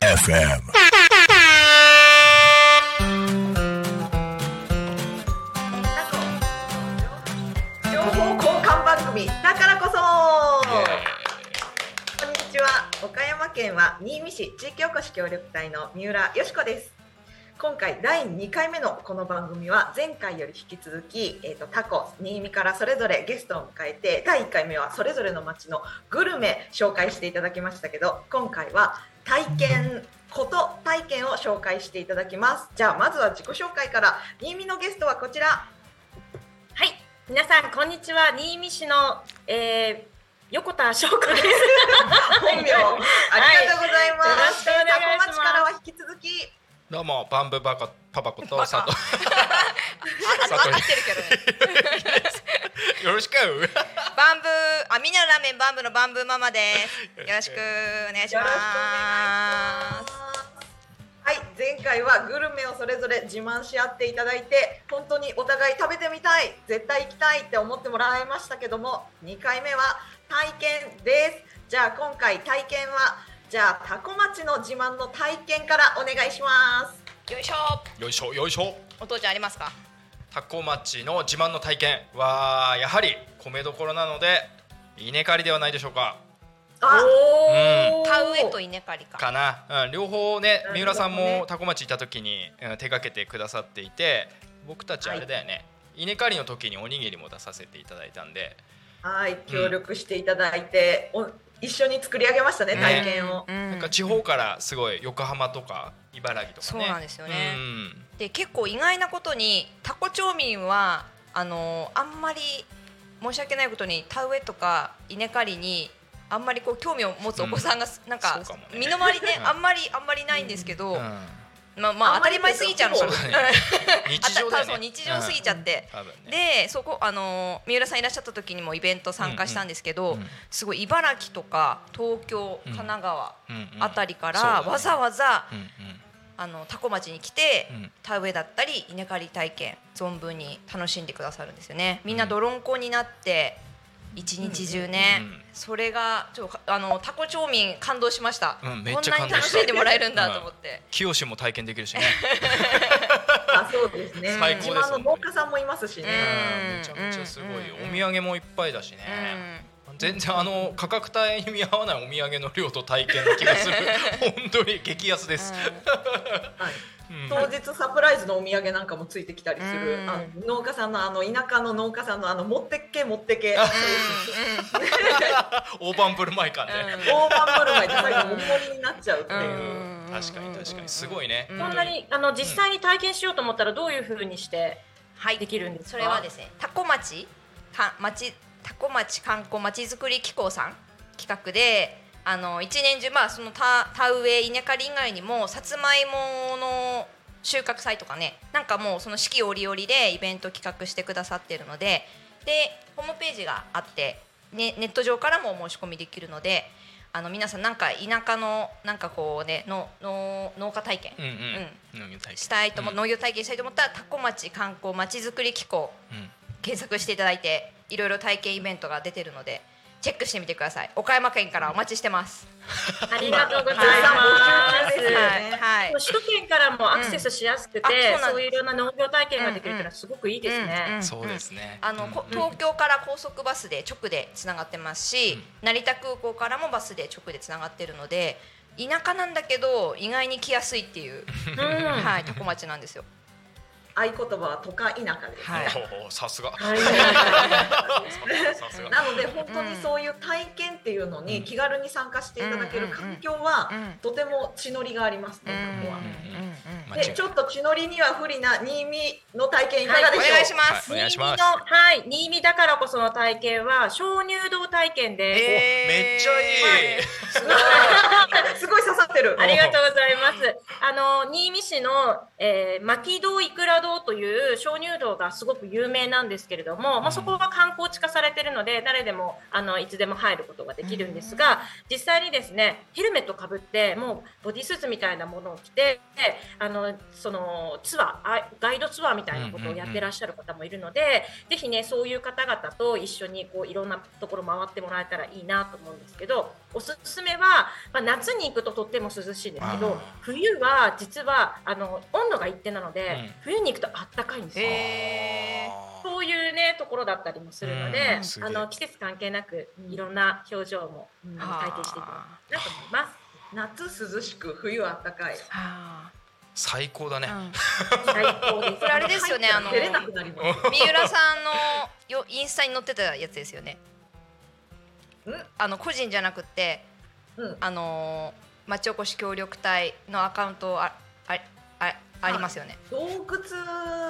FM. 情報交換番組だからこそ。こんにちは。岡山県は新見市地域おこし協力隊の三浦よしこです今回第2回目のこの番組は前回より引き続き、えー、とタコ新見からそれぞれゲストを迎えて第1回目はそれぞれの町のグルメ紹介していただきましたけど今回は体験こと体験を紹介していただきます。じゃあまずは自己紹介から。新見のゲストはこちら。はい、皆さんこんにちは。新見市の、えー、横田翔子です。本名、ありがとうございます。はい。よろしくお願いします。タコ町からは引き続き、どうもバンブーバカパパこと佐藤あ、佐藤合ってるけどね。よろしくバンブー、あ、みんなのラーメンバンブーのバンブーママです。よろしくお願いします。はい、前回はグルメをそれぞれ自慢し合っていただいて、本当にお互い食べてみたい、絶対行きたいって思ってもらいましたけども、2回目は体験です。じゃあ今回体験は、じゃあタコ町の自慢の体験からお願いします。す。よいしょ。よいしょよいしょお父ちゃんありますか？タコ町の自慢の体験はやはり米どころなので稲刈りではないでしょうかあ、うん田植えと稲刈りか。かな、うん、両方ね三浦さんもタコ町行った時に、うん手掛けてくださっていて僕たちあれだよね、稲刈りの時におにぎりも出させていただいたんではい、協力していただいて、お一緒に作り上げましたね、ね体験を。うん。なんか地方からすごい横浜とか茨城とかね。そうなんですよね。うん。で、結構意外なことにタコ町民はあのあんまり申し訳ないことに田植えとか稲刈りにあんまりこう興味を持つお子さんが、なんか身の回りねうん あんまりあんまりないんですけど、うんまあまあ当たり前すぎちゃうのかな。日常だよね。日常すぎちゃって、でそこあの三浦さんいらっしゃった時にもイベント参加したんですけど、うん。うんすごい茨城とか東京うん。神奈川あたりから、わざわざうんうん。あの多古町に来て、うん。田植えだったり稲刈り体験存分に楽しんでくださるんですよね。みんな泥んこになって一日中ね、うん。うんそれがちょあのタコ町民感動しました、うんめっこんなに楽しんでもらえるんだと思って、清も体験できるしね。あ、そうですね。最高です自慢の農家さんもいますしね。うん。めちゃめちゃすごいうん。お土産もいっぱいだしね全然あの価格帯に見合わないお土産の量と体験の気がする。本当に激安です。はい。うん。当日サプライズのお土産なんかもついてきたりする、うん。あの農家さんのあの田舎の農家さんのあの持ってっけ持ってけ。大盤振る舞い感ね大盤振る舞いで最後もりになっちゃうっていう、うん確かに確かに。すごいね。うん。こんなにあの実際に体験しようと思ったらどういう風にしてはいできるんですか。それはですねタコ町か町タコ町観光まちづくり機構さん企画であの一年中まあその田田植え稲刈り以外にもさつまいもの収穫祭とかねなんかもうその四季折々でイベント企画してくださってるのででホームページがあって、ね、ネット上からもお申し込みできるのであの皆さんなんか田舎のなんかこうねのの農家体験、うんしたいとも、うん。農業体験したいと思ったらタコ町観光まちづくり機構うん。検索していただいていろいろ体験イベントが出てるのでチェックしてみてください。岡山県からお待ちしてます、ありがとうございはいます。はい。ねはい。首都圏からもアクセスしやすくて、うんあそうそういういろんな農業体験ができるっていうのはすごくいいですね。うんうんそうですね。あの、こうん東京から高速バスで直でつながってますし、成田空港からもバスで直でつながってるので田舎なんだけど意外に来やすいっていう、うん。はい、タコ町なんですよ。合言葉は都会田舎です、はい。さすが。はい。さすが。なので本当にそういう体験っていうのに気軽に参加していただける環境はとても血のりがありますね、ここは。でちょっと血のりには不利な新見の体験いかがでしょう、お願いします。はいお願いします。新見のはい、新見だからこその体験は鍾乳洞体験です。えー。めっちゃいい。すごい刺さってる。ありがとうございます。あの新見市の、えー、牧堂いくら堂という鍾乳洞がすごく有名なんですけれども、まあ、そこは観光地化されてるので誰でもあのいつでも入ることができるんですが、実際にですねヘルメットかぶってもうボディスーツみたいなものを着てあのそのツアーあガイドツアーみたいなことをやってらっしゃる方もいるので、ぜひねそういう方々と一緒にこういろんなところ回ってもらえたらいいなと思うんですけどおすすめは、まあ、夏に行くととっても涼しいんですけど冬は実はあの温度が一定なので、うん。冬に行くとあったかいんですよ。へそういうねところだったりもするので、あの季節関係なくいろんな表情も、うんあの体験していただきたいなと思います。夏涼しく冬あったかいは最高だね、あうん。最高です。これあれですよねあの出れなくなります。三浦さんのよインスタに載ってたやつですよね。ん。あの個人じゃなくってうん。あのー町おこし協力隊のアカウントあああありますよね、洞窟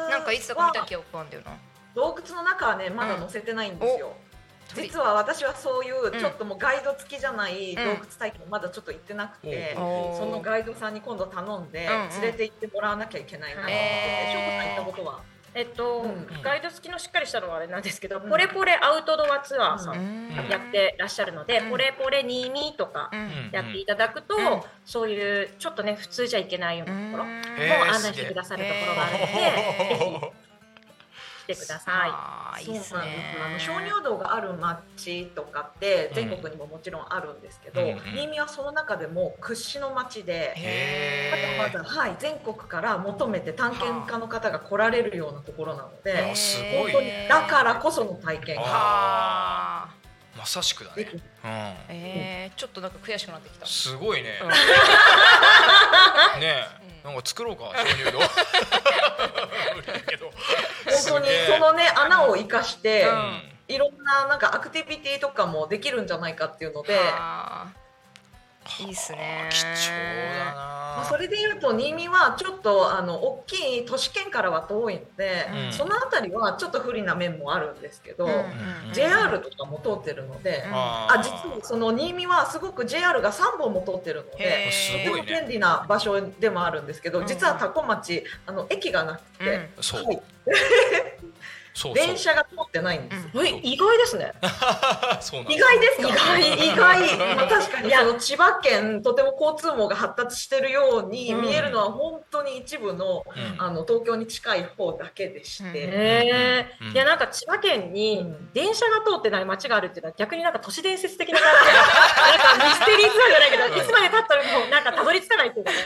なんかいつだか見たは記憶あるんだよな。洞窟の中はねまだ載せてないんですよ、実は私はそういうちょっともうガイド付きじゃない洞窟体験まだちょっと行ってなくて、おーそのガイドさんに今度頼んでうん。うん連れて行ってもらわなきゃいけないなって。て、へー。しょうこさん行ったことは？えっと、うんガイド付きのしっかりしたのはあれなんですけど、うん。ポレポレアウトドアツアーさうん。ん。やってらっしゃるので、うん。ポレポレニーミーとかうん。うんやっていただくと、うん。そういうちょっとね普通じゃいけないようなところも案内してくださるところがあるので、来てください。そうなんです。ねあの鍾乳洞がある町とかって全国にももちろんあるんですけど、新見はその中でも屈指の町で。へまだまだ、はい、全国から求めて探検家の方が来られるようなところなのへでーすごい本当にだからこその体験が。はあー。まさしくだね。うん、えー、ちょっとなんか悔しくなってきた。すごいね、うん。ねえ、うんなんか作ろうか鍾乳洞当にそのね穴を生かして、うん。いろんななんかアクティビティとかもできるんじゃないかっていうので、はあいいっすね。貴重だな。まあ、それでいうと新見はちょっとあの大きい都市圏からは遠いので、うん。その辺りはちょっと不利な面もあるんですけど、うんうんうん。JR とかも通ってるので、うんああ実はその新見はすごく JR が3本も通ってるのへで。ーすとてごいね。も便利な場所でもあるんですけど、うん。実は多古町あの駅がなくて、うん電車が通ってないんです意外ですね。そうなんだ意外ですか？意外意外、まあ、確かに。その千葉県とても交通網が発達してるようにうん。見えるのは本当に一部の,、うん。あの東京に近い方だけでして、うん。へえ、うん。いやなんか千葉県にうん。電車が通ってない街があるっていうのは逆になんか都市伝説的な感じ。でなんかミステリーツアーじゃないけどいつまで経ったらもうなんかたどり着かないっていうかね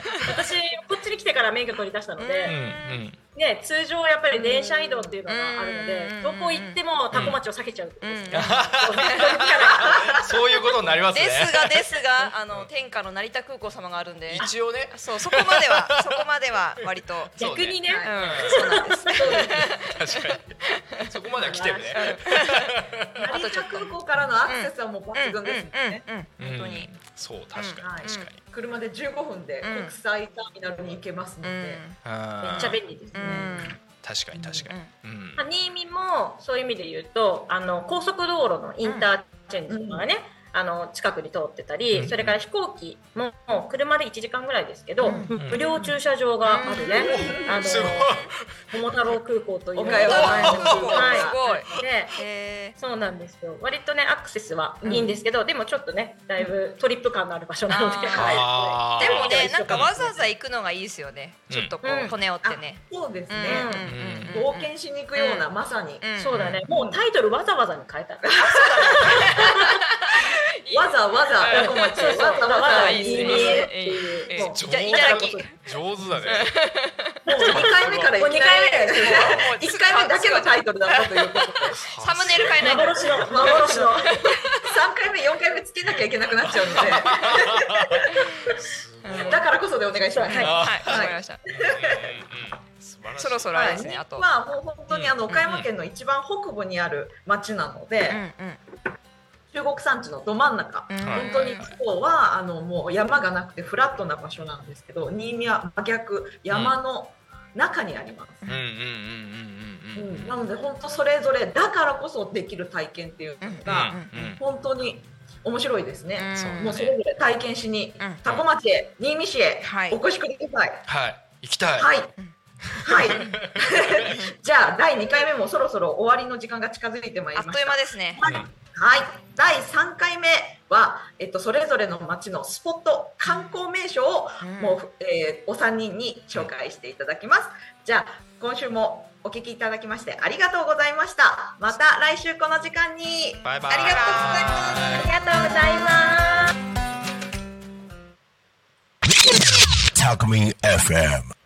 から免許取り出したのうんで、うん。ね、通常やっぱり電車移動っていうのがあるのでうんどこ行ってもタコ町を避けちゃうそうい そういうことになりますね。ですがですがあの天下の成田空港様があるんで。一応ね。そうそこまでは そこまでは割と。逆にね。そうなん。です確かに。そこまでは来てるね。成田空港からのアクセスはもう抜群ですよね。本当にうんそう確かにはい。確かに。車で15分でうん。国際ターミナルに行けますのうん。で、めっちゃ便利ですね。うん。確かに確かに。うんまあ、新見もそういう意味で言うとあの高速道路のインターチェンジとかがね、あの近くに通ってたり、うんそれから飛行機も車で1時間ぐらいですけど、うん。無料駐車場があるね、うん。あの すごい。桃太郎空港という岡山空港。はい。すごい。でへそうなんですよ。割とねアクセスはいいんですけど、でもちょっとねだいぶトリップ感のある場所なので、でもねなんかわざわざざ行くのがいいですよね。ちょっとこう骨折ってね。そうですね、うん。冒険しに行くような、まさに、うん。そうだね。もうタイトルわざわざに変えたわざわざうんタコ町わざわざいいね新見へいう上じゃあいただき上手だね。もう2回目からいきなりもう二回目。だよ1回目だけのタイトルだったということで。サムネイル変えないと幻の幻の。3回目4回目つけなきゃいけなくなっちゃうので。だからこそでお願いします。はい。はい。わかりました。うんうん素晴らしい。そろそろあれですね。あと。まあもう本当にあの岡山県の一番北部にある町なので、中国山地のど真ん中、うん。本当に地方はあのもう山がなくてフラットな場所なんですけど新見は真逆山の中にあります。うん。うんうんうんうんうんうん。なので本当それぞれだからこそできる体験っていうのがうん本当に面白いですね。うん。もうそれぞれ体験しにうん。多古町へ新見市へはい。お越しください。はい。行きたい。はい。はい。じゃあ第2回目もそろそろ終わりの時間が近づいてまいりました。あっという間ですね。はい、はい、第3回目は、えっと、それぞれの町のスポット観光名所を、うんもう、えーお三人に紹介していただきます。じゃあ今週もお聞きいただきましてありがとうございました。また来週この時間にバイバイありがとうございます。ありがとうございます。Talk Me FM.